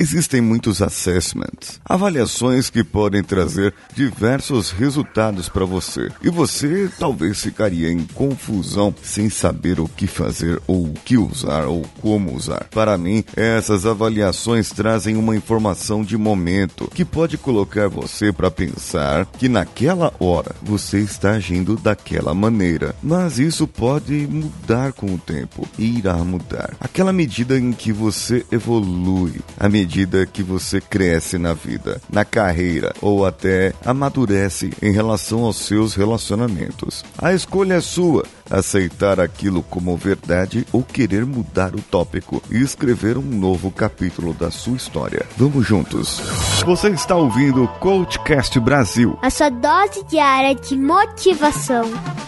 Existem muitos assessments, avaliações que podem trazer diversos resultados para você. E você talvez ficaria em confusão sem saber o que fazer ou o que usar ou como usar. Para mim, essas avaliações trazem uma informação de momento que pode colocar você para pensar que naquela hora você está agindo daquela maneira. Mas isso pode mudar com o tempo e irá mudar. Aquela medida em que você evolui, a medida que você cresce na vida, na carreira ou até amadurece em relação aos seus relacionamentos. A escolha é sua aceitar aquilo como verdade ou querer mudar o tópico e escrever um novo capítulo da sua história. Vamos juntos. Você está ouvindo o Coachcast Brasil. A sua dose diária de motivação.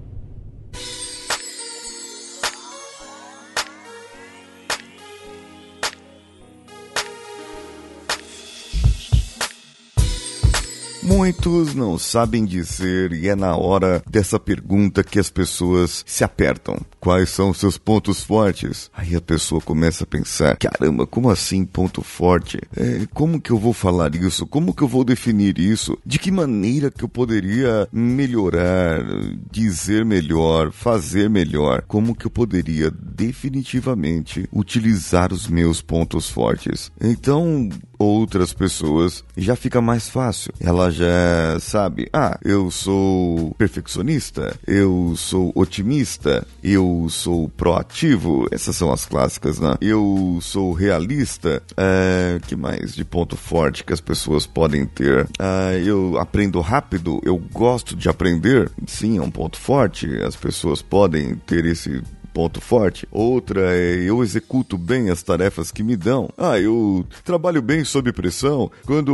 Muitos não sabem dizer e é na hora dessa pergunta que as pessoas se apertam. Quais são seus pontos fortes? Aí a pessoa começa a pensar: caramba, como assim ponto forte? É, como que eu vou falar isso? Como que eu vou definir isso? De que maneira que eu poderia melhorar, dizer melhor, fazer melhor? Como que eu poderia definitivamente utilizar os meus pontos fortes? Então, outras pessoas já fica mais fácil. Ela já sabe, ah, eu sou perfeccionista, eu sou otimista, eu sou proativo, essas são as clássicas, né? Eu sou realista, é, que mais de ponto forte que as pessoas podem ter? É, eu aprendo rápido, eu gosto de aprender, sim, é um ponto forte, as pessoas podem ter esse ponto forte. Outra é eu executo bem as tarefas que me dão. Ah, eu trabalho bem sob pressão. Quando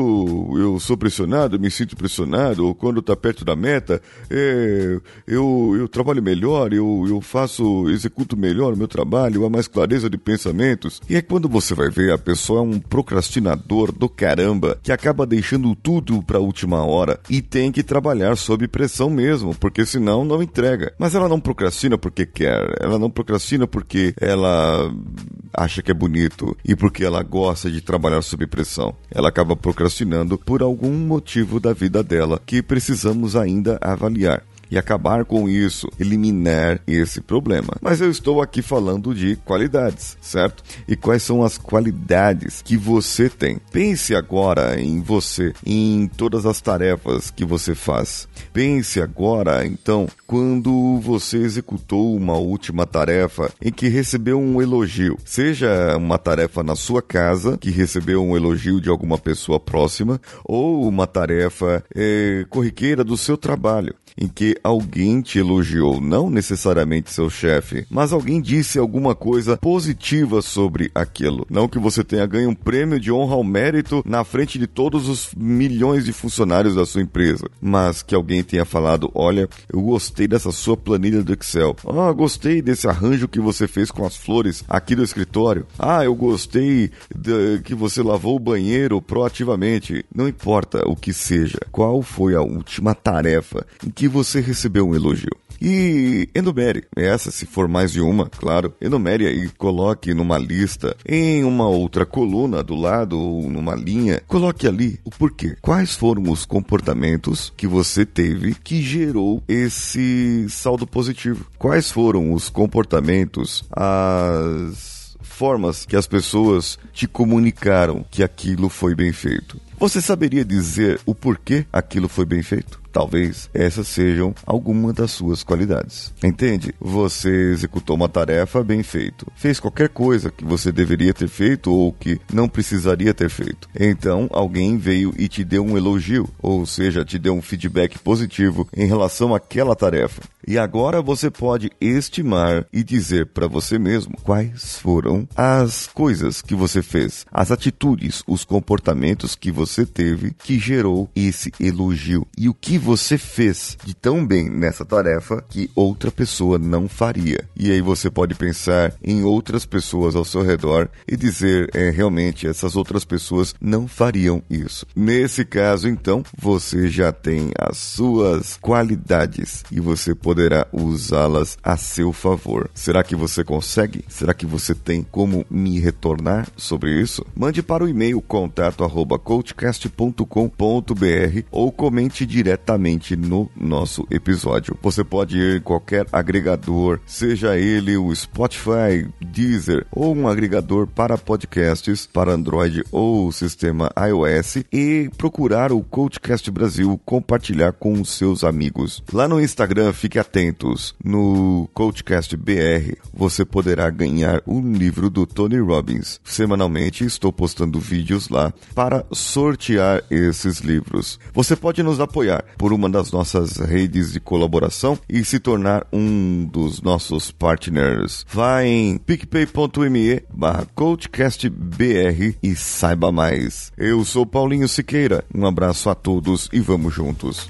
eu sou pressionado, me sinto pressionado, ou quando está perto da meta, é, eu, eu trabalho melhor, eu, eu faço, executo melhor o meu trabalho, há mais clareza de pensamentos. E é quando você vai ver, a pessoa é um procrastinador do caramba, que acaba deixando tudo para a última hora e tem que trabalhar sob pressão mesmo, porque senão não entrega. Mas ela não procrastina porque quer, ela não não procrastina porque ela acha que é bonito e porque ela gosta de trabalhar sob pressão. Ela acaba procrastinando por algum motivo da vida dela que precisamos ainda avaliar e acabar com isso, eliminar esse problema. Mas eu estou aqui falando de qualidades, certo? E quais são as qualidades que você tem? Pense agora em você, em todas as tarefas que você faz. Pense agora, então, quando você executou uma última tarefa em que recebeu um elogio, seja uma tarefa na sua casa que recebeu um elogio de alguma pessoa próxima, ou uma tarefa é, corriqueira do seu trabalho em que alguém te elogiou, não necessariamente seu chefe, mas alguém disse alguma coisa positiva sobre aquilo. Não que você tenha ganho um prêmio de honra ao mérito na frente de todos os milhões de funcionários da sua empresa, mas que alguém tenha falado: Olha, eu gostei dessa sua planilha do Excel. Ah, gostei desse arranjo que você fez com as flores aqui do escritório. Ah, eu gostei de, que você lavou o banheiro proativamente. Não importa o que seja, qual foi a última tarefa em que você recebeu um elogio. E enumere, essa se for mais de uma, claro, enumere e coloque numa lista, em uma outra coluna do lado ou numa linha, coloque ali o porquê. Quais foram os comportamentos que você teve que gerou esse saldo positivo? Quais foram os comportamentos, as formas que as pessoas te comunicaram que aquilo foi bem feito? Você saberia dizer o porquê aquilo foi bem feito? Talvez essas sejam algumas das suas qualidades. Entende? Você executou uma tarefa bem feito. Fez qualquer coisa que você deveria ter feito ou que não precisaria ter feito. Então, alguém veio e te deu um elogio, ou seja, te deu um feedback positivo em relação àquela tarefa. E agora você pode estimar e dizer para você mesmo quais foram as coisas que você fez, as atitudes, os comportamentos que você teve que gerou esse elogio e o que você fez de tão bem nessa tarefa que outra pessoa não faria. E aí você pode pensar em outras pessoas ao seu redor e dizer, é, realmente, essas outras pessoas não fariam isso. Nesse caso, então, você já tem as suas qualidades e você poderá usá-las a seu favor. Será que você consegue? Será que você tem como me retornar sobre isso? Mande para o e-mail contato@coachcast.com.br ou comente diretamente no nosso episódio. Você pode ir em qualquer agregador, seja ele o Spotify, Deezer ou um agregador para podcasts para Android ou sistema iOS e procurar o Coachcast Brasil, compartilhar com os seus amigos. Lá no Instagram, fique atentos. No Coachcast BR, você poderá ganhar um livro do Tony Robbins. Semanalmente estou postando vídeos lá para sortear esses livros. Você pode nos apoiar por uma das nossas redes de colaboração e se tornar um dos nossos partners. Vá em picpay.me barra coachcastbr e saiba mais. Eu sou Paulinho Siqueira, um abraço a todos e vamos juntos.